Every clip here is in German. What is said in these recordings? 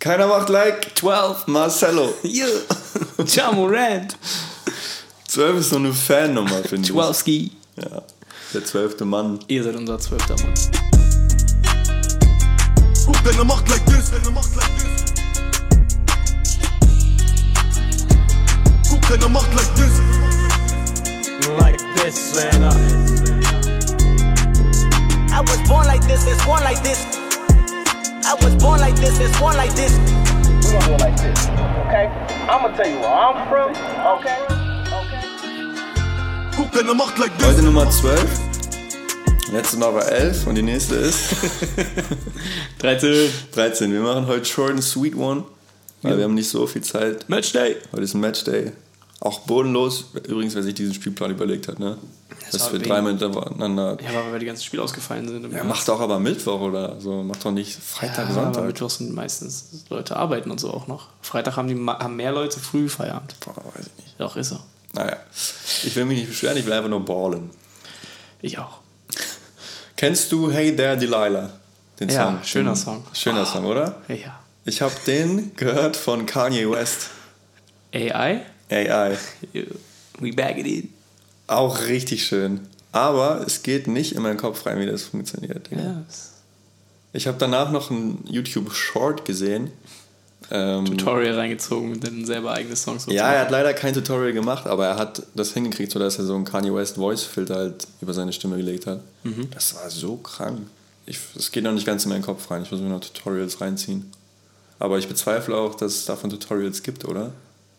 Keiner macht like 12 Marcello. Yeah. Jamorant. 12 ist so eine Fannummer, finde ich. Twelski. Ja. Der zwölfte Mann. Ihr seid unser zwölfter Mann. Guck deine Macht like this, deine Macht like this. Guck deine Macht like this. like this, man. I was born like this, it's born like this. I was born like this, it's born like this. we gonna do it like this, okay? I'm gonna tell you where I'm from, okay? Okay. Guck deine Macht like Heute this. Nummer 12. Letzte Mal war 11 und die nächste ist 13. 13. Wir machen heute Short and Sweet One, weil wir haben nicht so viel Zeit. Matchday. Heute ist ein Matchday. Auch bodenlos. Übrigens, wer sich diesen Spielplan überlegt hat, ne? Das Dass wir dreimal hintereinander. Ja, weil wir die ganzen Spiele ausgefallen sind. Ja, macht doch aber Mittwoch oder so. Macht doch nicht Freitag, ja, aber Sonntag. Mittwoch sind meistens Leute arbeiten und so auch noch. Freitag haben, die, haben mehr Leute früh Feierabend. Boah, weiß ich nicht. Doch, ist so. Naja. Ich will mich nicht beschweren, ich will einfach nur ballen. Ich auch. Kennst du Hey There Delilah? Den Ja, Song? schöner Song. Schöner Song, oder? Ja. Ich habe den gehört von Kanye West. AI? AI. We bag it in. Auch richtig schön. Aber es geht nicht in meinen Kopf rein, wie das funktioniert. Ja. Ich habe danach noch ein YouTube-Short gesehen. Ähm, Tutorial reingezogen und dann selber eigene Songs so ja, er hat leider kein Tutorial gemacht, aber er hat das hingekriegt, sodass er so einen Kanye West Voice-Filter halt über seine Stimme gelegt hat. Mhm. Das war so krank. Es geht noch nicht ganz in meinen Kopf rein. Ich muss mir noch Tutorials reinziehen. Aber ich bezweifle auch, dass es davon Tutorials gibt, oder?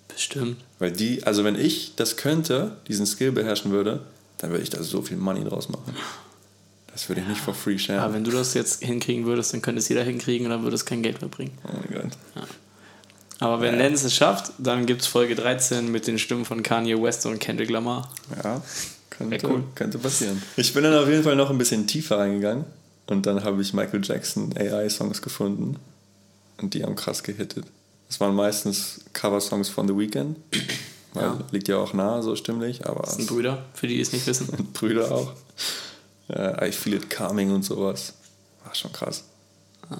Bestimmt. Weil die, also wenn ich das könnte, diesen Skill beherrschen würde, dann würde ich da so viel Money draus machen. Das würde ich nicht for free share. Aber wenn du das jetzt hinkriegen würdest, dann könnte es jeder hinkriegen und dann würde es kein Geld mehr bringen. oh mein Gott. Aber wenn Lenz es schafft, dann gibt es Folge 13 mit den Stimmen von Kanye West und Kendrick Lamar. Ja, könnte, cool. könnte passieren. Ich bin dann auf jeden Fall noch ein bisschen tiefer reingegangen und dann habe ich Michael Jackson AI-Songs gefunden und die haben krass gehittet. Das waren meistens Cover-Songs von The Weeknd, weil Ja. liegt ja auch nahe so stimmlich, aber Das sind Brüder, für die, die es nicht wissen. Brüder auch. Äh, I Feel It Coming und sowas. War schon krass.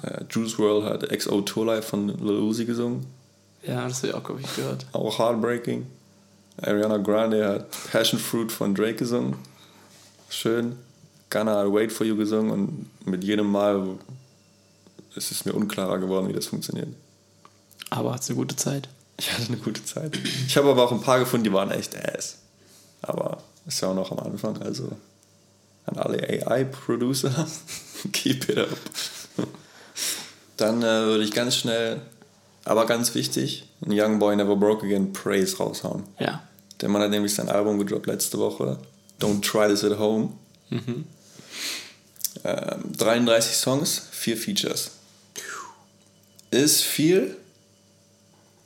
Äh, Juice WRLD hat XO Tour Life von Lil Uzi gesungen. Ja, das habe ich auch, glaube ich, gehört. Auch Heartbreaking. Ariana Grande hat Passion Fruit von Drake gesungen. Schön. Gunna hat Wait For You gesungen und mit jedem Mal ist es mir unklarer geworden, wie das funktioniert. Aber hat eine gute Zeit. Ich hatte eine gute Zeit. Ich habe aber auch ein paar gefunden, die waren echt ass. Aber ist ja auch noch am Anfang, also an alle AI-Producer, keep it up. Dann äh, würde ich ganz schnell, aber ganz wichtig, ein Young Boy Never Broke Again Praise raushauen. Ja. Der Mann hat nämlich sein Album gedroppt letzte Woche. Don't Try This at Home. Ähm, 33 Songs, 4 Features. Ist viel,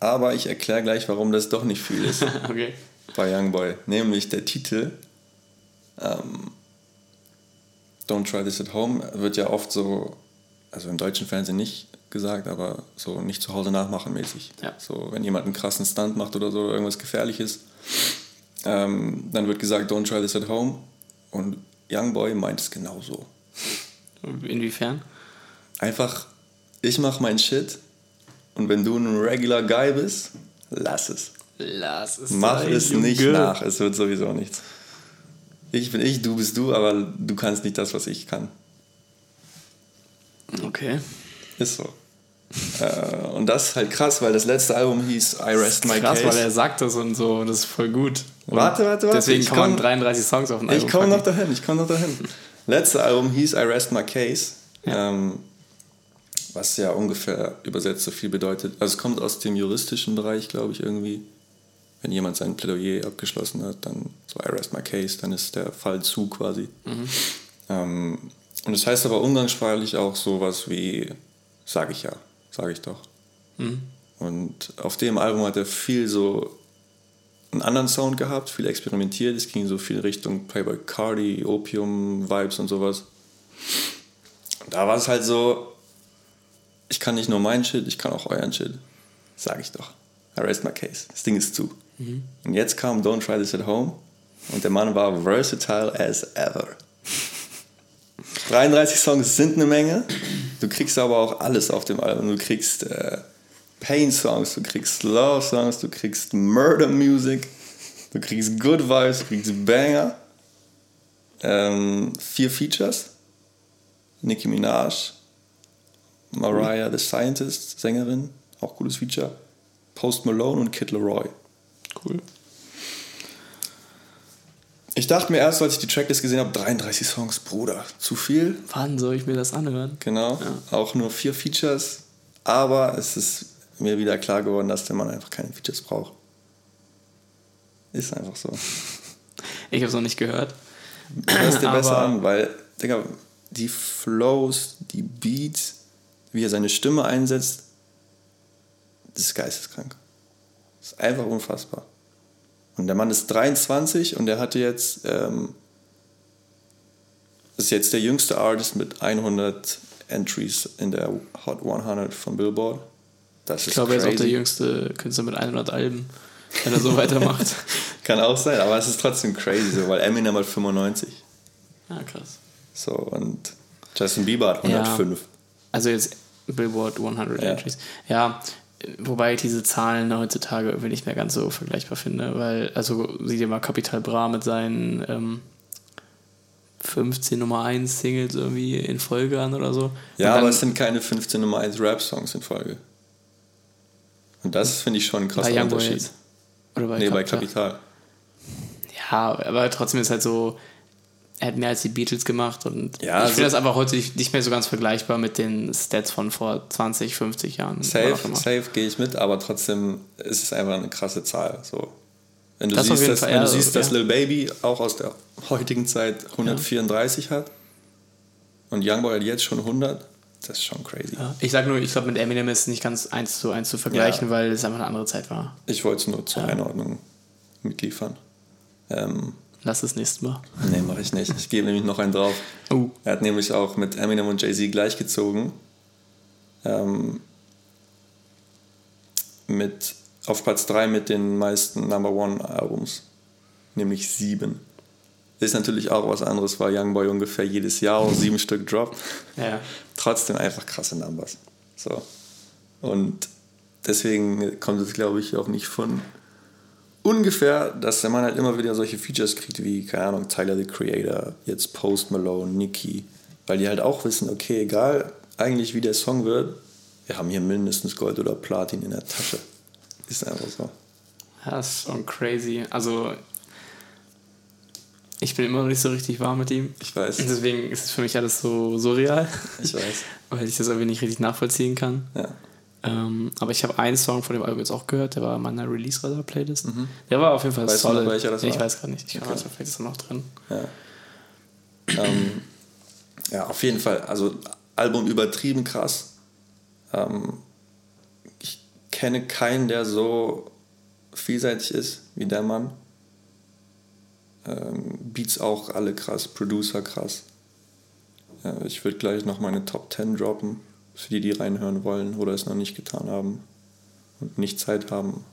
aber ich erkläre gleich, warum das doch nicht viel ist Okay. bei Youngboy. Nämlich der Titel ähm, Don't Try This at Home wird ja oft so, also im deutschen Fernsehen nicht gesagt, aber so nicht zu Hause nachmachen mäßig. Ja. So, wenn jemand einen krassen Stunt macht oder so, oder irgendwas Gefährliches, ähm, dann wird gesagt, Don't Try This at Home. Und Youngboy meint es genauso. Inwiefern? Einfach, ich mach mein Shit und wenn du ein regular Guy bist, lass es. Lass es Mach es nicht nach, es wird sowieso nichts. Ich bin ich, du bist du, aber du kannst nicht das, was ich kann. Okay. Ist so. äh, und das ist halt krass, weil das letzte Album hieß I Rest My Krass, Case. weil er sagt das und so und das ist voll gut. Und Warte, warte, warte, Deswegen ich kann man komm- 33 Songs auf ein Album ich komme noch dahin, ich komme noch dahin. Letzte Album hieß I Rest My Case, ähm, was ja ungefähr übersetzt so viel bedeutet. Also es kommt aus dem juristischen Bereich, glaube ich, irgendwie. Wenn jemand sein Plädoyer abgeschlossen hat, dann so I Rest My Case, dann ist der Fall zu quasi. Ähm, und das heißt aber umgangssprachlich auch sowas wie, sag ich ja, sag ich doch. Und auf dem Album hat er viel so einen anderen Sound gehabt, viel experimentiert. Es ging so viel Richtung Playboy Cardi, Opium, Vibes und sowas. Und da war es halt so, ich kann nicht nur meinen Shit, ich kann auch euren Shit. Sag ich doch. I rest my case. Das Ding ist zu. Und jetzt kam Don't Try This at Home und der Mann war versatile as ever. 33 Songs sind eine Menge. Du kriegst aber auch alles auf dem Album. Du kriegst äh, Pain-Songs, du kriegst Slow-Songs, du kriegst Murder-Music, du kriegst Good Vibes, du kriegst Banger. Ähm, vier Features. Nicki Minaj, Mariah the Scientist, Sängerin, auch cooles Feature. Post Malone und Kid Leroy. Cool. Ich dachte mir erst, als ich die Tracklist gesehen habe, 33 Songs, Bruder, zu viel. Wann soll ich mir das anhören? Genau, auch nur vier Features. Aber es ist mir wieder klar geworden, dass der Mann einfach keine Features braucht. Ist einfach so. Ich habe es noch nicht gehört. Hörst dir besser an, weil, Digga, die Flows, die Beats, wie er seine Stimme einsetzt, das ist geisteskrank. Das ist einfach unfassbar. Und der Mann ist 23 und er hatte jetzt, ähm, ist jetzt der jüngste Artist mit 100 Entries in der Hot 100 von Billboard. Das ist Ich glaube, er ist auch der crazy. jüngste Künstler mit 100 Alben, wenn er so weitermacht. Kann auch sein, aber es ist trotzdem crazy, so, weil Eminem hat 95. Ja, krass. So, und Justin Bieber hat 105. Also jetzt Billboard 100 Ja. Entries. Ja, wobei ich diese Zahlen heutzutage irgendwie nicht mehr ganz so vergleichbar finde, weil, also sieh dir mal Capital Bra mit seinen ähm, 15 Nummer 1 Singles irgendwie in Folge an oder so. Ja, Und aber dann es sind keine 15 Nummer 1 Rap-Songs in Folge. Und das finde ich schon ein krasser Unterschied. jetzt. Oder bei nee, bei Capital. Kapital. Ja, aber trotzdem ist halt so, er hat mehr als die Beatles gemacht und Ja, ich also- finde das einfach heute nicht mehr so ganz vergleichbar mit den Stats von vor 20, 50 Jahren. Safe, safe gehe ich mit, aber trotzdem ist es einfach eine krasse Zahl. So. Wenn du Das siehst, dass, wenn du ja, siehst ja. dass Lil Baby auch aus der heutigen Zeit 134 hat und Youngboy hat jetzt schon 100, das ist schon crazy. Ja, ich sag nur, ich glaube, mit Eminem ist es nicht ganz eins zu eins zu vergleichen, Ja. weil es einfach eine andere Zeit war. Ich wollte es nur zur Ja. Einordnung mitliefern. Ähm, Lass es nächstes Mal. nee, mache ich nicht. Ich gebe nämlich noch einen drauf. Oh. Er hat nämlich auch mit Eminem und Jay-Z gleichgezogen. Ähm, mit, auf Platz 3 mit den meisten Number One Albums. Nämlich sieben. Ist natürlich auch was anderes, weil Youngboy ungefähr jedes Jahr sieben Stück droppt. Ja. Trotzdem einfach krasse Numbers. So. Und deswegen kommt es, glaube ich, auch nicht von ungefähr, dass der Mann halt immer wieder solche Features kriegt, wie, keine Ahnung, Tyler the Creator, jetzt Post Malone, Nicki, weil die halt auch wissen, okay, egal eigentlich wie der Song wird, wir haben hier mindestens Gold oder Platin in der Tasche. Ist einfach so. Ja, das ist schon crazy. Also, ich bin immer noch nicht so richtig warm mit ihm. Ich weiß. Und deswegen ist es für mich alles so surreal, Ich weiß. weil ich das irgendwie nicht richtig nachvollziehen kann. Ja. Ähm, aber ich habe einen Song von dem Album jetzt auch gehört, der war in meiner Release-Radar-Playlist. Der war auf jeden Fall Mhm. Weißt du solid. welcher das Nee, Ich war? weiß gerade nicht. Ich Okay. okay. vielleicht ist er noch drin. Ähm, ja, auf jeden Fall. Also Album übertrieben krass. Ähm, ich kenne keinen, der so vielseitig ist wie der Mann. Ähm, Beats auch alle krass, Producer krass. Ja, ich würde gleich noch meine Top 10 droppen, für die, die reinhören wollen oder es noch nicht getan haben und nicht Zeit haben,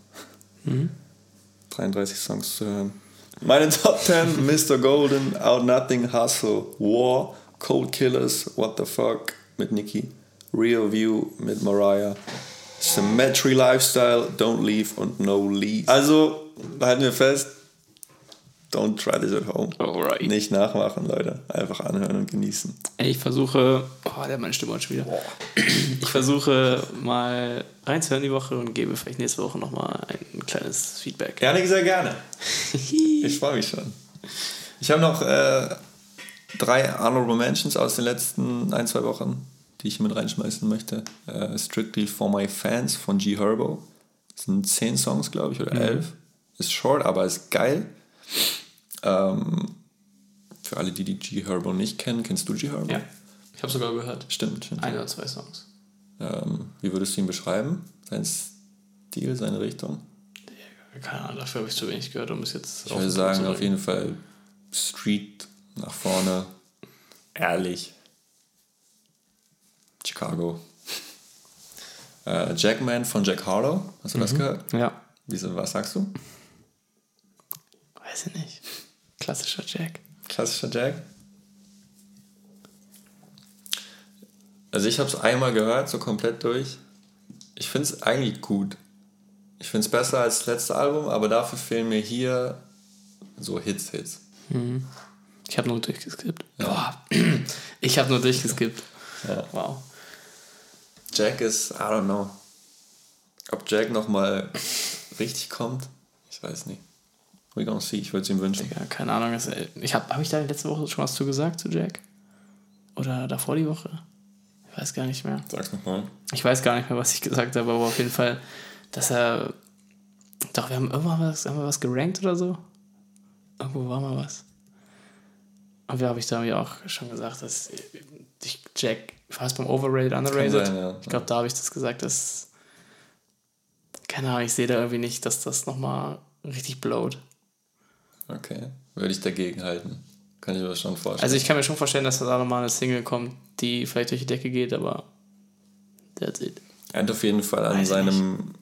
33 Songs zu hören. Meine Top 10, Mr. Golden, Out Nothing, Hustle, War, Cold Killers, What the Fuck mit Nicki, Real View mit Mariah, Symmetry Lifestyle, Don't Leave und No Leave. Also, halten wir fest, don't try this at home. Alright. Nicht nachmachen, Leute. Einfach anhören und genießen. Ich versuche, oh, der hat meine Stimme heute schon wieder. Ich versuche mal reinzuhören die Woche und gebe vielleicht nächste Woche nochmal ein kleines Feedback. Gerne, sehr gerne. Ich freue mich schon. Ich habe noch äh, drei Honorable Mentions aus den letzten ein, zwei Wochen, die ich mit reinschmeißen möchte. Äh, Strictly for My Fans von G Herbo. Das sind zehn Songs, glaube ich, oder elf. Ist short, aber ist geil. Ähm, für alle, die die G Herbo nicht kennen, kennst du G Herbo? Ja, ich habe sogar gehört. Stimmt, stimmt. Ein oder zwei Songs. Ähm, wie würdest du ihn beschreiben? Sein Stil, seine Richtung? Keine Ahnung, dafür habe ich zu wenig gehört, um es jetzt Ich würde sagen, auf jeden Fall Street nach vorne, ehrlich. Chicago. Äh, Jackman von Jack Harlow, hast du das gehört? Ja. Wieso, was sagst du? Weiß ich nicht. Klassischer Jack. Klassischer Jack? Also ich habe es einmal gehört, so komplett durch. Ich finde es eigentlich gut. Ich finde es besser als das letzte Album, aber dafür fehlen mir hier so Hits, Hits. Ich habe nur durchgeskippt. Boah. Ich habe nur durchgeskippt. Ja. Wow. Jack ist, I don't know. Ob Jack nochmal richtig kommt, ich weiß nicht. See, ich würde es ihm wünschen. Ja, keine Ahnung. das- Ich habe hab ich da letzte Woche schon was zu gesagt zu Jack? Oder davor die Woche? Ich weiß gar nicht mehr. Sag's nochmal. Ich weiß gar nicht mehr, was ich gesagt habe, aber auf jeden Fall, dass er. Doch, wir haben irgendwann was, haben wir was gerankt oder so. Irgendwo war mal was. Und da habe ich da mir auch schon gesagt, dass ich Jack, es beim Overrated, Underrated? sein, ja. Ich glaube, da habe ich das gesagt, dass. Keine Ahnung, ich sehe da irgendwie nicht, dass das nochmal richtig blowt. Okay. Würde ich dagegen halten. Kann ich mir schon vorstellen. Also ich kann mir schon vorstellen, dass da nochmal eine Single kommt, die vielleicht durch die Decke geht, aber that's it. er hat auf jeden Fall an Weiß seinem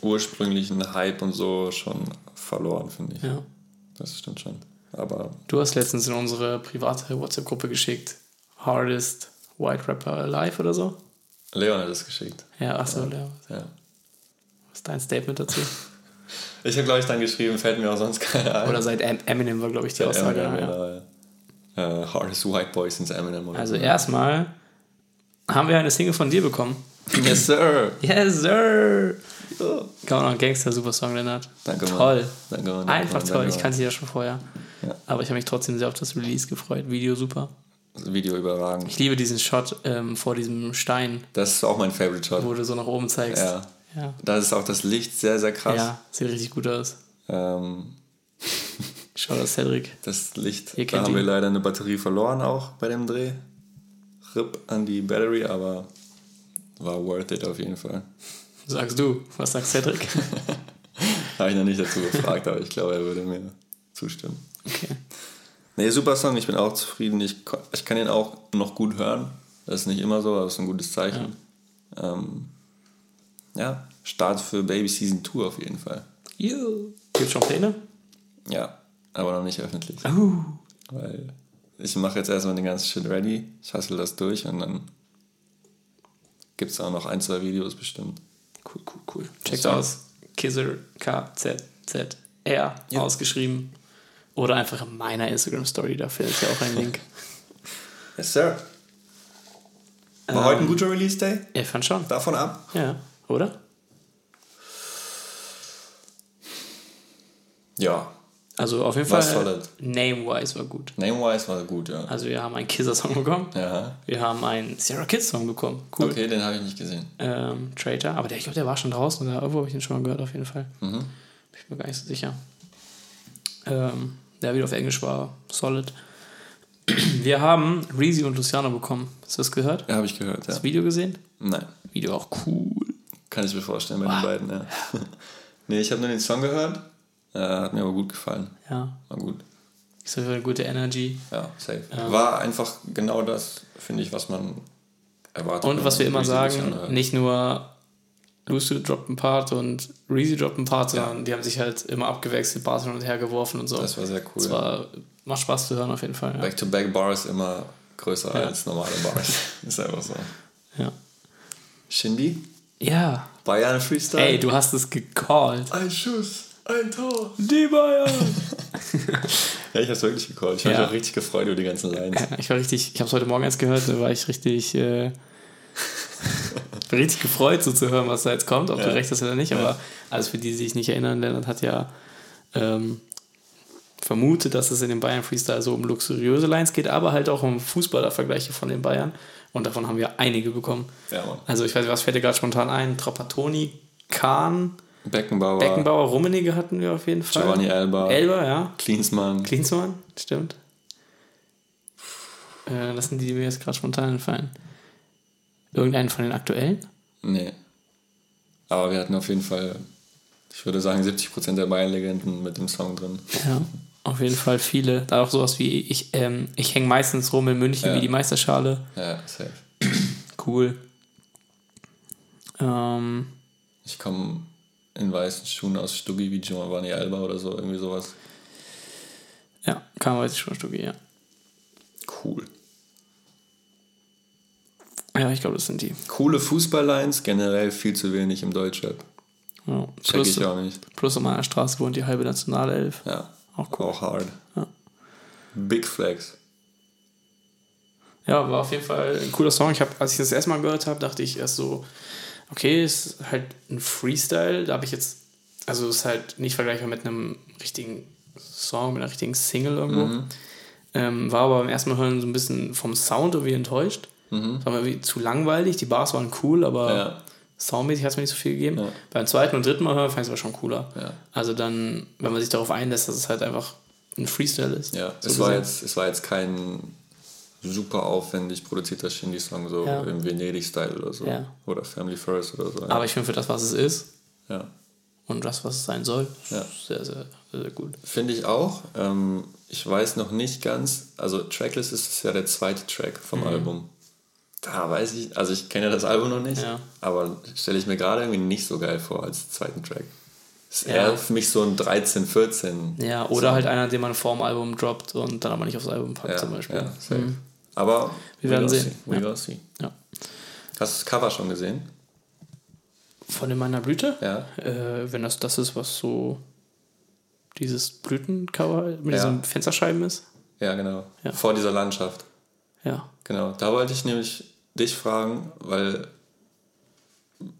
ursprünglichen Hype und so schon verloren, finde ich. Ja. Das stimmt schon. Aber Du hast letztens in unsere private WhatsApp-Gruppe geschickt, Hardest White Rapper Alive oder so. Leon hat es geschickt. Ja, achso, ja. Ja. was ist dein Statement dazu? Ich habe, glaube ich, dann geschrieben, fällt mir auch sonst keiner ein. Oder seit Em- Eminem war, glaube ich, die Aussage. Eminem, ja. genau, ja. Äh, Hardest White Boy since Eminem. Oder Also so. erstmal haben wir eine Single von dir bekommen. Yes, sir. Yes, sir! Kann man noch ein Gangster-Super-Song, Lennart. Danke, Mann. Toll. Danke, Mann, danke, Einfach Mann, toll. danke, Ich kannte sie ja schon vorher. Ja. Aber ich habe mich trotzdem sehr auf das Release gefreut. Video super. Video überragend. Ich liebe diesen Shot ähm, vor diesem Stein, Das ist auch mein Favorite Shot. wo du so nach oben zeigst. Ja. Ja, Da ist auch das Licht sehr, sehr krass. ja sieht richtig gut aus. Ähm, Schau das, Cedric. das Licht, Ihr da haben wir ihn. leider eine Batterie verloren auch bei dem Dreh. RIP an die Battery, aber war worth it auf jeden Fall. Sagst du, was sagt Cedric? Habe ich noch nicht dazu gefragt, aber ich glaube, er würde mir zustimmen. Okay. Nee, super Song, ich bin auch zufrieden. Ich, ich kann ihn auch noch gut hören. Das ist nicht immer so, aber das ist ein gutes Zeichen. Ja, ähm, ja Start für Baby Season 2 auf jeden Fall. Gibt schon Pläne? Ja, aber noch nicht öffentlich. Uh. Weil ich mache jetzt erstmal den ganzen Shit ready, ich hustle das durch und dann gibt es auch noch ein, zwei Videos bestimmt. Cool, cool, cool. Checkt Ja. aus. Kizzer, K-Z-Z-R, Ja. ausgeschrieben. Oder einfach in meiner Instagram-Story, da findet ihr auch einen Link. Yes, sir. War heute ein guter Release Day? Ich fand schon. Davon ab? Ja, oder? Ja. Also auf jeden War Fall, name-wise war gut. Name-wise war gut, ja. Also wir haben einen Kizzer-Song bekommen. Ja. Wir haben einen Sierra Kids-Song bekommen. Cool. Okay, den habe ich nicht gesehen. Ähm, Traitor. Aber der, ich glaube, der war schon draußen. Oder irgendwo habe ich den schon mal gehört, auf jeden Fall. Mhm. Bin ich mir gar nicht so sicher. Ähm, der wieder auf Englisch war solid. Wir haben Reezy und Luciano bekommen. Hast du das gehört? Ja, habe ich gehört, ja. Das Video gesehen? Nein, Video auch cool. Kann ich mir vorstellen bei den beiden, ja. nee, ich habe nur den Song gehört. Äh, hat mir aber gut gefallen. Ja. War gut. Ist auf eine gute Energy. Ja, safe. War einfach genau das, finde ich, was man erwartet. Und was wir immer sagen, hört. nicht nur Lucio droppt einen Part und Reezy droppt einen Part, sondern die haben sich halt immer abgewechselt, Bars hin und her geworfen und so. Das war sehr cool. Das war, macht Spaß zu hören auf jeden Fall. Ja. Back-to-back Bars immer größer Ja. als normale Bars. ist einfach so. Ja. Shindy, ja. Bayern Freestyle. Ey, du hast es gecallt. Ein Schuss, ein Tor. Die Bayern! Ja, ich hab's wirklich gecallt. Ich habe Ja. mich auch richtig gefreut über die ganzen Lines. ich war richtig, ich habe es heute Morgen erst gehört, da war ich richtig, äh, richtig gefreut, so zu hören, was da jetzt kommt, ob du Ja. recht hast oder nicht. Aber also für die, die sich nicht erinnern, Lennart hat ja ähm, vermutet, dass es in den Bayern Freestyle so um luxuriöse Lines geht, aber halt auch um Fußballervergleiche von den Bayern. Und davon haben wir einige bekommen. Ja, Mann. Also ich weiß nicht, was fällt dir gerade spontan ein? Trapattoni, Kahn, Beckenbauer, Beckenbauer, Rummenigge hatten wir auf jeden Fall. Giovanni Elba, Elba, ja. Klinsmann. Klinsmann, stimmt. Äh, das sind die, die mir jetzt gerade spontan entfallen. Irgendeinen von den aktuellen? Nee. Aber wir hatten auf jeden Fall, ich würde sagen, 70% der Bayern-Legenden mit dem Song drin. Ja. Auf jeden Fall viele. Da auch sowas wie, ich, ähm, ich hänge meistens rum in München Ja. wie die Meisterschale. Ja, safe. Cool. Ähm, Ich komme in weißen Schuhen aus Stuggi wie Giovanni Elba oder so, irgendwie sowas. ja, kam weiß ich schon Stücke, ja. Cool. Ja, ich glaube, das sind die. Coole Fußballlines, generell viel zu wenig im Deutschrap. Ja. Check Plus, ich auch nicht. plus an meiner Straße wohnt die halbe Nationalelf. Ja. Auch cool. Auch hard. Ja. Big Flex. Ja, war auf jeden Fall ein cooler Song. Ich hab, als ich das erste Mal gehört habe, dachte ich erst so, okay, ist halt ein Freestyle. Da habe ich jetzt, also ist halt nicht vergleichbar mit einem richtigen Song, mit einer richtigen Single irgendwo. Mhm. Ähm, war aber beim ersten Mal hören so ein bisschen vom Sound irgendwie enttäuscht. Mhm. War mir irgendwie zu langweilig. Die Bars waren cool, aber Ja. Soundmäßig hat es mir nicht so viel gegeben. Ja. Beim zweiten und dritten Mal hören fand ich es aber schon cooler. Ja. Also dann, wenn man sich darauf einlässt, dass es halt einfach ein Freestyle ist. Ja, so es, war jetzt, es war jetzt kein super aufwendig produzierter Shindy-Song, so Ja. im Venedig-Style oder so. Oder Family First oder so. Aber ich finde, für das, was es ist ja. und das, was es sein soll, Ja. sehr, sehr, sehr, sehr gut. Finde ich auch. Ähm, ich weiß noch nicht ganz, also Tracklist ist ja der zweite Track vom Album. Da weiß ich, also ich kenne ja das Album noch nicht, Ja. aber stelle ich mir gerade irgendwie nicht so geil vor als zweiten Track. Ist Ja. eher für mich so ein 13, 14. Ja, oder halt einer, den man vorm Album droppt und dann aber nicht aufs Album packt ja, zum Beispiel. Mhm. Ja, safe. Aber Wir werden sehen. See. We will see. Ja. Hast du das Cover schon gesehen? Von in meiner Blüte? Ja. Äh, wenn das das ist, was so dieses Blütencover mit diesen Fensterscheiben ist? Ja, genau. Vor dieser Landschaft. Ja. Genau. Da wollte ich nämlich dich fragen, weil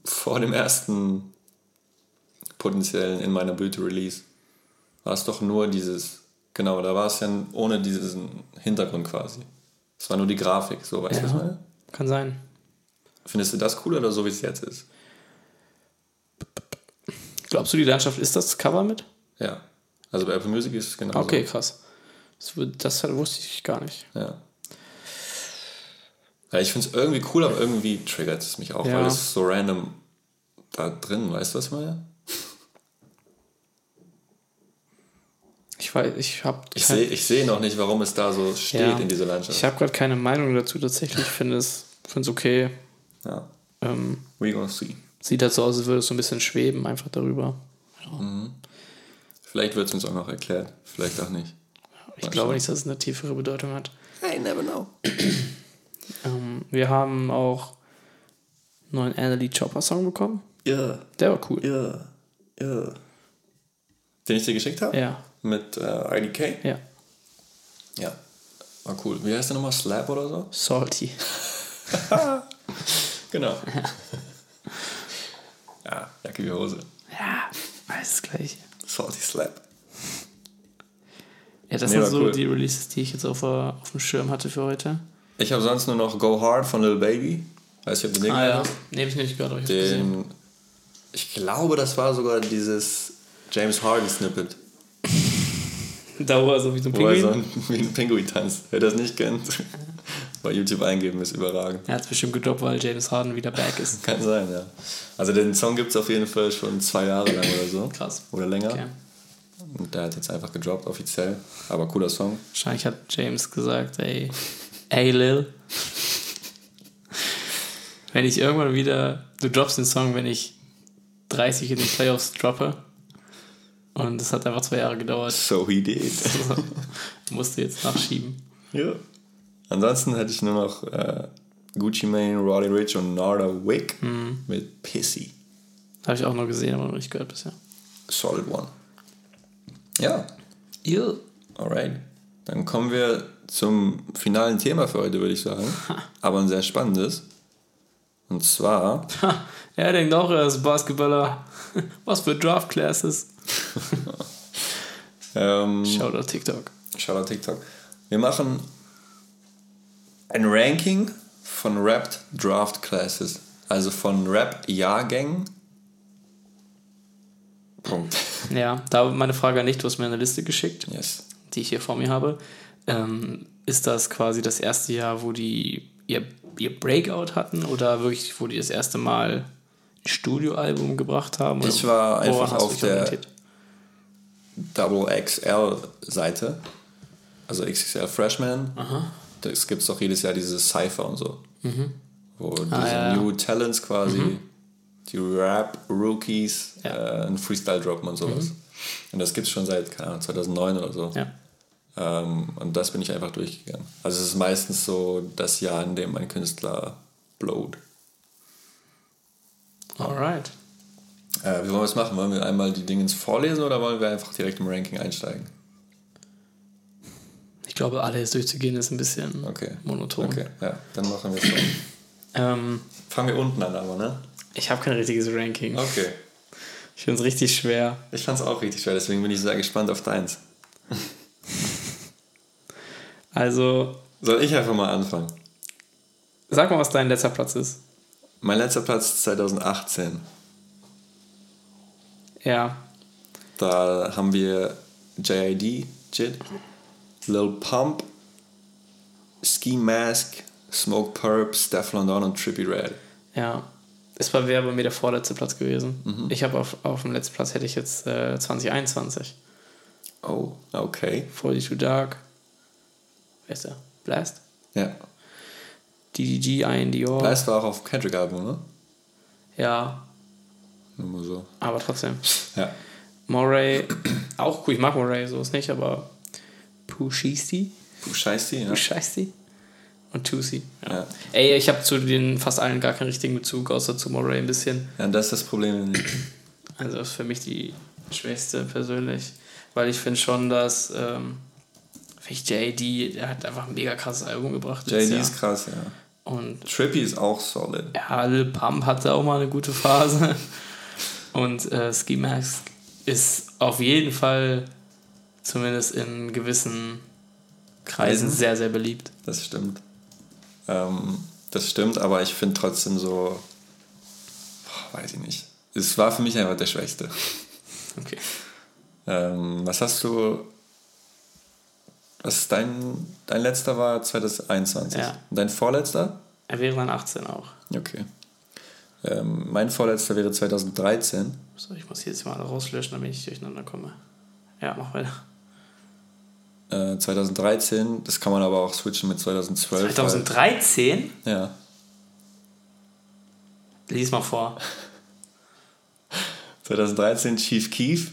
vor dem ersten potenziellen in meiner Blüte Release war es doch nur dieses, genau, da war es ja ohne diesen Hintergrund quasi. Es war nur die Grafik, so weißt du, was meine? Kann sein. Findest du das cool oder so, wie es jetzt ist? Glaubst du, die Landschaft ist das Cover mit? Ja. Also bei Apple Music ist es genau Okay, krass. Das, das wusste ich gar nicht. Ja. Ja, ich finde es irgendwie cool, aber irgendwie triggert es mich auch, Ja. weil es so random da drin, weißt du, was ich meine? Ich weiß, ich habe Ich sehe ich seh noch nicht, warum es da so steht Ja. in dieser Landschaft. Ich habe gerade keine Meinung dazu tatsächlich. Ich finde es, finde es okay. ja. Ähm, We gonna see. sieht halt so aus, als würde es so ein bisschen schweben einfach darüber. Vielleicht wird es uns auch noch erklärt, vielleicht auch nicht. Ich Mal glaube schauen. nicht, dass es eine tiefere Bedeutung hat. Hey, never know. Ähm, wir haben auch einen neuen Annalie Chopper Song bekommen. Ja, Der war cool. ja, ja. Den ich dir geschickt habe? Ja, Mit äh, IDK? ja. Ja. War cool. Wie heißt der nochmal? Slap oder so? Salty. Genau. ja, Jacke wie Hose. Ja, alles gleich. Salty Slap. Ja, das Nee, sind so cool. die Releases, die ich jetzt auf, der- auf dem Schirm hatte für heute. Ich habe sonst nur noch Go Hard von Lil Baby. Weiß ich, ob du den Ah ja, kennst. nehme ich nicht gehört, aber ich hab's gesehen. Den, ich glaube, das war sogar dieses James Harden Snippet, Da war so wie so ein wo er Pinguin. so ein, wie ein Pinguin tanzt. Wer das nicht kennt, bei YouTube eingeben, ist überragend. Er hat es bestimmt gedroppt, weil James Harden wieder back ist. Kann sein, ja. Also den Song gibt es auf jeden Fall schon zwei Jahre lang oder so. Krass. Oder länger. Okay. Und der hat jetzt einfach gedroppt, offiziell. Aber cooler Song. Wahrscheinlich hat James gesagt, ey, ey Lil, wenn ich irgendwann wieder, du droppst den Song, wenn ich 30 in den Playoffs droppe. Und das hat einfach zwei Jahre gedauert. So he did. Musste jetzt nachschieben. ja. Ansonsten hätte ich nur noch äh, Gucci Mane, Roddy Rich und Narda Wick Mhm. mit Pissy. Habe ich auch nur gesehen, aber noch nicht gehört bisher. Solid One. Ja, Ja. alright. Dann kommen wir zum finalen Thema für heute, würde ich sagen. Aber ein sehr spannendes. Und zwar, Er denkt auch, er ist Basketballer. Was für Draft Classes. ähm, Shoutout TikTok. Shoutout TikTok. Wir machen ein Ranking von Rapped Draft Classes. Also von Rap-Jahrgängen. Punkt. Ja, da meine Frage an dich, du hast mir eine Liste geschickt. Yes. die ich hier vor mir habe, ähm, ist das quasi das erste Jahr, wo die ihr, ihr Breakout hatten oder wirklich, wo die das erste Mal ein Studioalbum gebracht haben? Ich war einfach auf der-? Double XL Seite. Also XXL Freshman. Das gibt es doch jedes Jahr diese Cypher und so. Wo diese Mhm. Ah, ja, Mhm. New Talents quasi, die Rap-Rookies, Ja. Mhm. äh, einen Freestyle droppen und sowas. Und das gibt es schon seit, keine Ahnung, 2009 oder so. Ja. Ähm, und das bin ich einfach durchgegangen. Also es ist meistens so das Jahr, in dem ein Künstler explode. Alright. Äh, wie wollen wir es machen? Wollen wir einmal die Dinge vorlesen oder wollen wir einfach direkt im Ranking einsteigen? Ich glaube, alles durchzugehen ist ein bisschen Okay. monoton. Okay, ja, dann machen wir es so. Ähm, Fangen wir unten an, aber, ne? ich habe kein richtiges Ranking. Okay. Ich finde es richtig schwer. Ich fand es auch richtig schwer, deswegen bin ich sehr gespannt auf deins. Also, Soll ich einfach mal anfangen? sag mal, was dein letzter Platz ist. Mein letzter Platz ist 2018. Ja. Da haben wir JID, JID, Lil Pump, Ski Mask, Smoke Purp, Steph London und Trippy Red. Ja. Es war wäre bei mir der vorletzte Platz gewesen. Mhm. Ich habe auf, auf dem letzten Platz hätte ich jetzt äh, 2021. Oh, okay. 42 Dark. Ist der? Blast? Ja. DDG, Ian Dior. Blast war auch auf Kendrick Album, ne? Ja, Nur so. aber trotzdem. Ja. Moray, auch cool. Ich mag Moray, so ist nicht, aber Pushisti? Die, ja. Pushisti? Und Tusi. Ja. Ja. Ey, ich habe zu den fast allen gar keinen richtigen Bezug, außer zu Moray ein bisschen. Ja, das ist das Problem. Also ist für mich die schwächste persönlich. Weil ich finde schon, dass ähm, ich JD, der hat einfach ein mega krasses Album gebracht. JD Jahr. ist krass, ja. Und Trippy ist auch solid. ja, Lil Pump hatte auch mal eine gute Phase. Und äh, Ski Mask ist auf jeden Fall zumindest in gewissen Kreisen Kreisen? sehr, sehr beliebt. Das stimmt. Ähm, das stimmt, aber ich finde trotzdem so. Boah, weiß ich nicht. Es war für mich einfach der Schwächste. Okay. Ähm, was hast du. Was dein, dein letzter war 2021? Ja. Und dein vorletzter? Er wäre dann 18 auch. Okay. Ähm, mein vorletzter wäre 2013. So, ich muss jetzt mal rauslöschen, damit ich durcheinander komme. Ja, mach weiter. Äh, 2013, das kann man aber auch switchen mit 2012. 2013? Weil, ja. Lies mal vor. 2013 Chief Keef.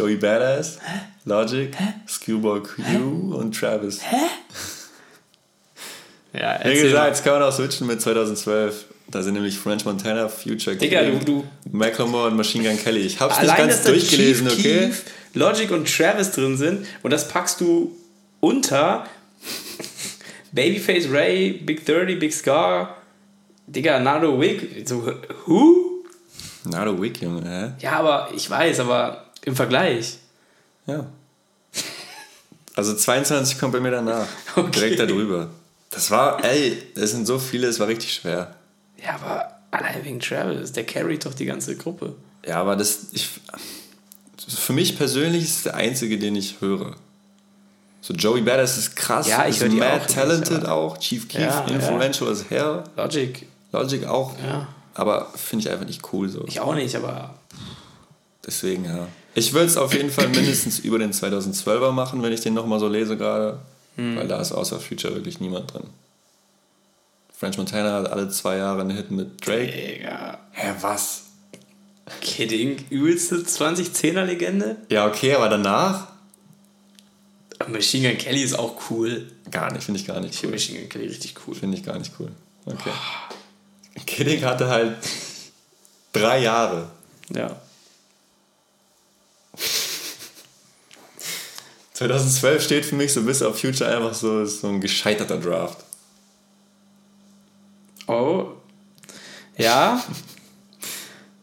Joey Badass. Logic. Schoolboy Q und Travis. Ja, Wie gesagt, jetzt kann man auch switchen mit 2012. Da sind nämlich French Montana, Future Digga, King, du- du- Macklemore und Machine Gun Kelly. Ich hab's nicht Allein, ganz dass da durchgelesen, Chief okay? Keef, Logic und Travis drin sind und das packst du unter Babyface Ray, Big 30, Big Scar, Digga, Nardo Wig. So, who? Nardo Wick, Junge, hä? Ja, aber ich weiß, aber im Vergleich. Ja. Also 22 kommt bei mir danach. Okay. Direkt darüber. Das war, ey, es sind so viele, es war richtig schwer. Ja, aber allein wegen Travis, der carryt doch die ganze Gruppe. Ja, aber das, ich, für mich persönlich ist es der einzige, den ich höre. So Joey Badass ist krass, Ja, ich ist mad auch nicht, talented aber- auch, Chief Keef Ja, ja. influential as hell, Logic, Logic auch, ja. aber finde ich einfach nicht cool so. Ich auch nicht, aber Deswegen, ja. Ich würde es auf jeden Fall mindestens über den 2012er machen, wenn ich den nochmal so lese gerade. Hm. Weil da ist außer Future wirklich niemand drin. French Montana hat alle zwei Jahre einen Hit mit Drake. Digga. Hä, was? Kidding, übelste 2010er-Legende. Ja, okay, aber danach? Machine Gun Kelly ist auch cool. Gar nicht, finde ich gar nicht Ich cool. finde Machine Gun Kelly richtig cool. Finde ich gar nicht cool. Okay. Kidding hatte halt drei Jahre. Ja. 2012 steht für mich so bis auf Future einfach so, so ein gescheiterter Draft. Oh. Ja.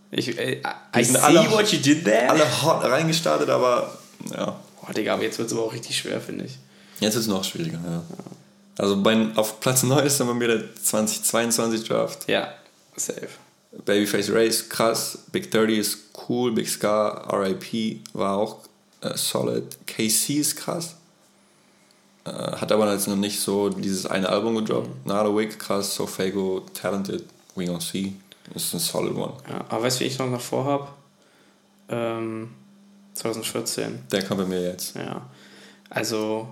Ich, äh, I sind see alle- what you did there. Alle hot reingestartet, aber ja. Boah, Digga, aber jetzt wird es aber auch richtig schwer, finde ich. Jetzt ist es noch schwieriger, ja. Also bei, auf Platz 9 ist dann bei mir der 2022 Draft. Ja, safe. Babyface ist krass, Big 30 ist cool, Big Scar, RIP war auch äh, solid, KC ist krass. Äh, hat aber jetzt noch nicht so dieses eine Album gedroppt. Nada Wick, krass, Sofago, Talented, We Gonna See. Ist ein solid one. Ja, aber weißt du, wie ich noch davor habe? Ähm, 2014. Der kommt bei mir jetzt. Ja. Also,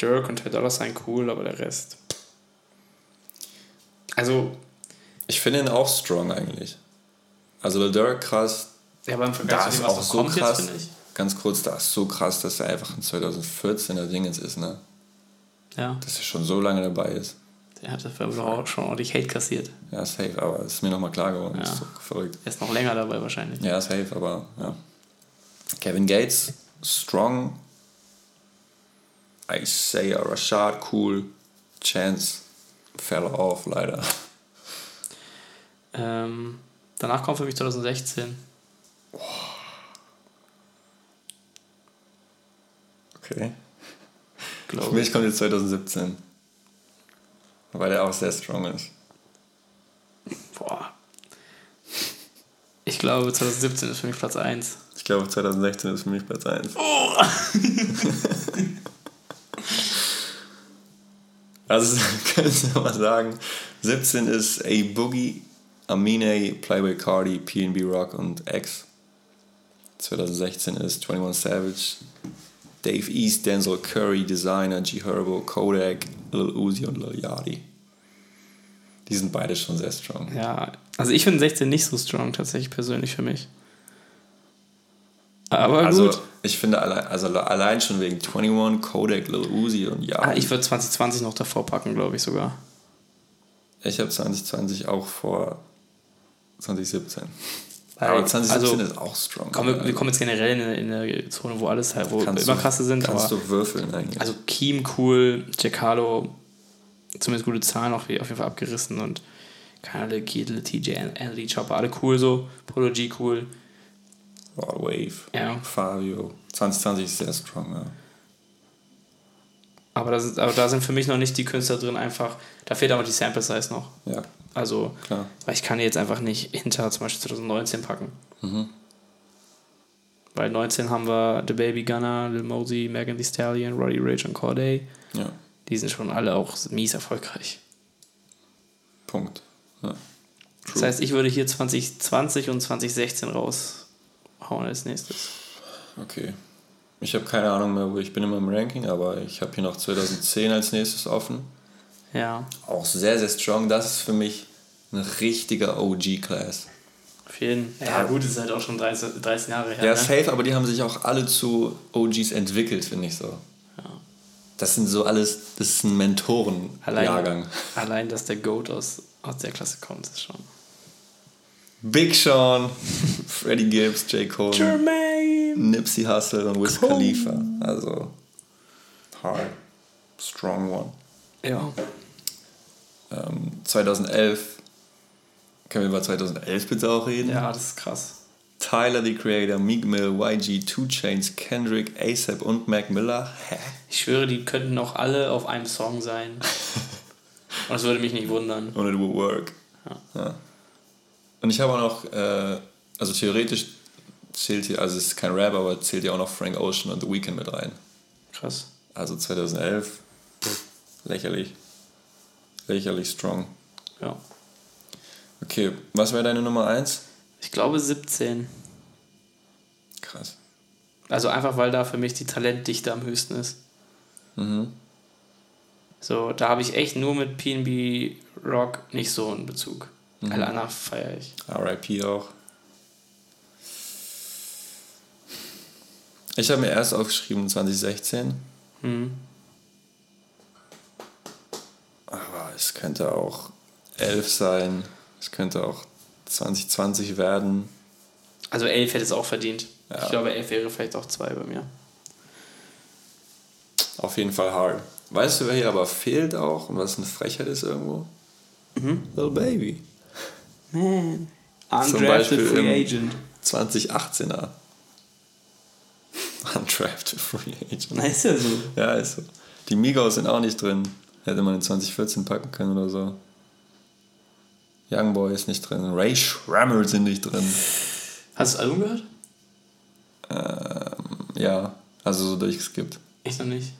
Dirk und Ty Dolla Sign cool, aber der Rest. Also, Ich finde ihn auch strong eigentlich. Also Lil Durk krass, ja, beim Vergleich da zu ist dem, was auch so kommt krass. jetzt, finde ich. Ganz kurz, da ist so krass, dass er einfach ein 2014er Dingens ist, ne? Ja. Dass er schon so lange dabei ist. Der hat dafür auch schon ordentlich Hate kassiert. Ja, safe, aber ist mir nochmal klar geworden. Ja. Ist doch verrückt. Er ist noch länger dabei wahrscheinlich. Ja, safe, aber ja. Kevin Gates, strong. Isaiah Rashad, cool. Chance fell off, leider. Ähm, danach kommt für mich 2016. Okay. Für Glaube ich. mich kommt jetzt 2017. Weil der auch sehr strong ist. Boah. Ich glaube, 2017 ist für mich Platz 1. Ich glaube, 2016 ist für mich Platz 1. also, kannst du mal sagen, 17 ist A Boogie, Amine, Playboy Cardi, PNB Rock und X. 2016 ist 21 Savage, Dave East, Denzel Curry, Designer, G Herbo, Kodak, Lil Uzi und Lil Yachty. Die sind beide schon sehr strong. Ja, also ich finde 16 nicht so strong tatsächlich persönlich für mich. Aber Also, gut. ich finde allein, also allein schon wegen 21, Kodak, Lil Uzi und Yachty. Ah, ich würde 2020 noch davor packen, glaube ich sogar. Ich habe 2020 auch vor 2017. Aber 2017 also, ist auch strong. Komm, wir, wir kommen jetzt generell in, eine- in eine Zone, wo alles halt, wo Kannst immer du- krasse sind. Kannst Aber, du würfeln eigentlich. also Keem cool, Harlow, zumindest gute Zahlen auch auf jeden Fall abgerissen und keine Kittel, TJ, Anthony Chopper, alle cool so. G cool. Raw Wave, Ja. Fabio. 2020 ist sehr strong, ja. Aber da, sind, aber da sind für mich noch nicht die Künstler drin, einfach. Da fehlt aber die Sample Size noch. Ja, Also, klar. weil ich kann jetzt einfach nicht hinter zum Beispiel 2019 packen. Mhm. Weil 19 haben wir The Baby Gunner, Lil Mosey, Megan Thee Stallion, Roddy Rich und Corday. Ja, Die sind schon alle auch mies erfolgreich. Punkt. Ja. Das heißt, ich würde hier 2020 und 2016 raushauen als nächstes. Okay. Ich habe keine Ahnung mehr, wo ich bin in meinem Ranking, aber ich habe hier noch 2010 als nächstes offen. Ja, Auch sehr, sehr strong. Das ist für mich ein richtiger OG-Class. auf jeden Fall. Ja, gut, ist halt auch schon 13, 13 Jahre her. Ja, ne? safe, aber die haben sich auch alle zu OGs entwickelt, finde ich so. Das sind so alles, das ist ein allein, Mentoren-Jahrgang. allein, dass der Goat aus, aus der Klasse kommt, ist schon. Big Sean, Freddie Gibbs, J. Cole, Jermaine! Nipsey Hussle und Wiz Khalifa. Also, hard, strong one. Ja. Ähm, 2011, können wir über 2011 bitte auch reden? Ja, das ist krass. Tyler, the Creator, Meek Mill, YG, Two Chains, Kendrick, ASAP und Mac Miller. Hä? Ich schwöre, die könnten auch alle auf einem Song sein. Und das würde mich nicht wundern. Und it will work. Ja. Und ich habe auch noch, äh, also theoretisch zählt hier, also es ist kein Rap, aber zählt ja auch noch Frank Ocean und The Weeknd mit rein. Krass. Also 2011, lächerlich. Lächerlich strong. Ja. Okay, was wäre deine Nummer 1? Ich glaube 17. Krass. Also einfach, weil da für mich die Talentdichte am höchsten ist. Mhm. So, da habe ich echt nur mit PNB Rock nicht so einen Bezug. Mhm. Alle anderen feiere ich. RIP auch. Ich habe mir erst aufgeschrieben 2016, Hm. aber es könnte auch 11 sein, es könnte auch 2020 werden. Also 11 hätte es auch verdient. Ja. Ich glaube, 11 wäre vielleicht auch 2 bei mir. Auf jeden Fall hard. Weißt du, wer hier aber fehlt auch und was eine Frechheit ist irgendwo? Little Baby. Man. Zum Undrafted Beispiel Free Agent. 2018er. Undrafted Free Agent. Na, ist ja so. Ja, ist so. Die Migos sind auch nicht drin. Hätte man in 2014 packen können oder so. Youngboy ist nicht drin. Ray Schrammel sind nicht drin. Hast du das Album gehört? Ja, also so durchgeskippt. Ich noch nicht.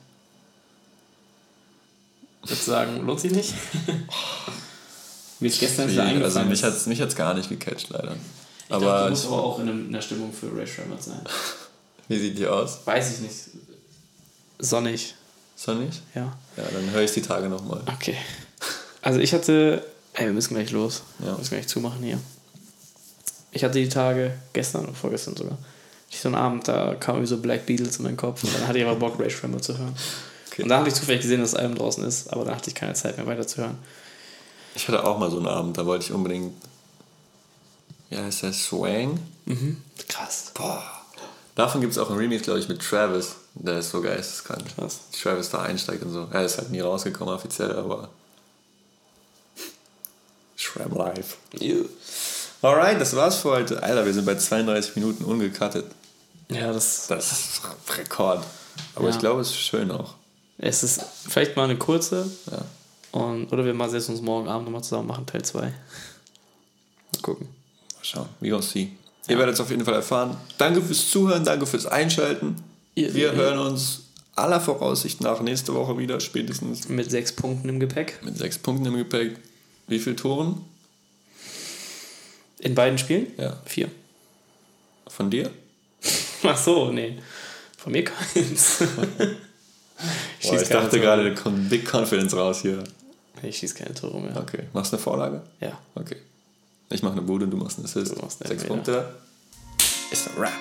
Würdest du sagen, lohnt sich nicht? Mir ist gestern wieder eingefallen. Also mich hat es mich hat's gar nicht gecatcht, leider. ich aber dachte, du musst ich, aber auch in, der Stimmung für Ray Sherman sein. wie sieht die aus? Weiß ich nicht. Sonnig, Sonnig? ja. Ja, dann höre ich die Tage nochmal. Okay. Also ich hatte. Ey, wir müssen gleich los. Ja. Wir müssen gleich zumachen hier. Ich hatte die Tage, gestern oder vorgestern sogar, ich so einen Abend, da kam irgendwie so Black Beatles in meinen Kopf und dann hatte ich aber Bock, Ray Schrammer zu hören. Okay. Und da habe ich zufällig gesehen, dass das Album draußen ist, aber da hatte ich keine Zeit mehr weiterzuhören. Ich hatte auch mal so einen Abend, da wollte ich unbedingt. Wie heißt der? Swang? Krass. Boah. Davon gibt es auch einen Remix, glaube ich, mit Travis. Der ist so geisteskrank. Krass. Travis da einsteigt und so. Er ist halt nie rausgekommen offiziell, aber. Shram Live. Alright, das war's für heute. Alter, wir sind bei 32 Minuten ungecuttet. Ja, das, Das ist Rekord. Aber Ja. ich glaube, es ist schön auch. es ist vielleicht mal eine kurze. Ja. Und, oder wir mal setzen uns morgen Abend nochmal zusammen machen, Teil 2. Mal gucken. Mal schauen. We gonna see. Ihr werdet es auf jeden Fall erfahren. Danke fürs Zuhören, danke fürs Einschalten. Ihr- wir ihr- hören uns aller Voraussicht nach nächste Woche wieder, spätestens Mit sechs Punkten im Gepäck. mit sechs Punkten im Gepäck. Wie viele Toren? In beiden Spielen? Ja. Vier. Von dir? Ach so, nee. Von mir keins. ich Boah, ich dachte Tore. gerade, da kommt Big Confidence raus hier. Ich schieße keine Tore mehr. Okay. Machst du eine Vorlage? Ja. Okay. Ich mache eine Bude, du machst einen Assist. Du machst einen Sechs Elfmeter. Punkte. Ist ein Rap.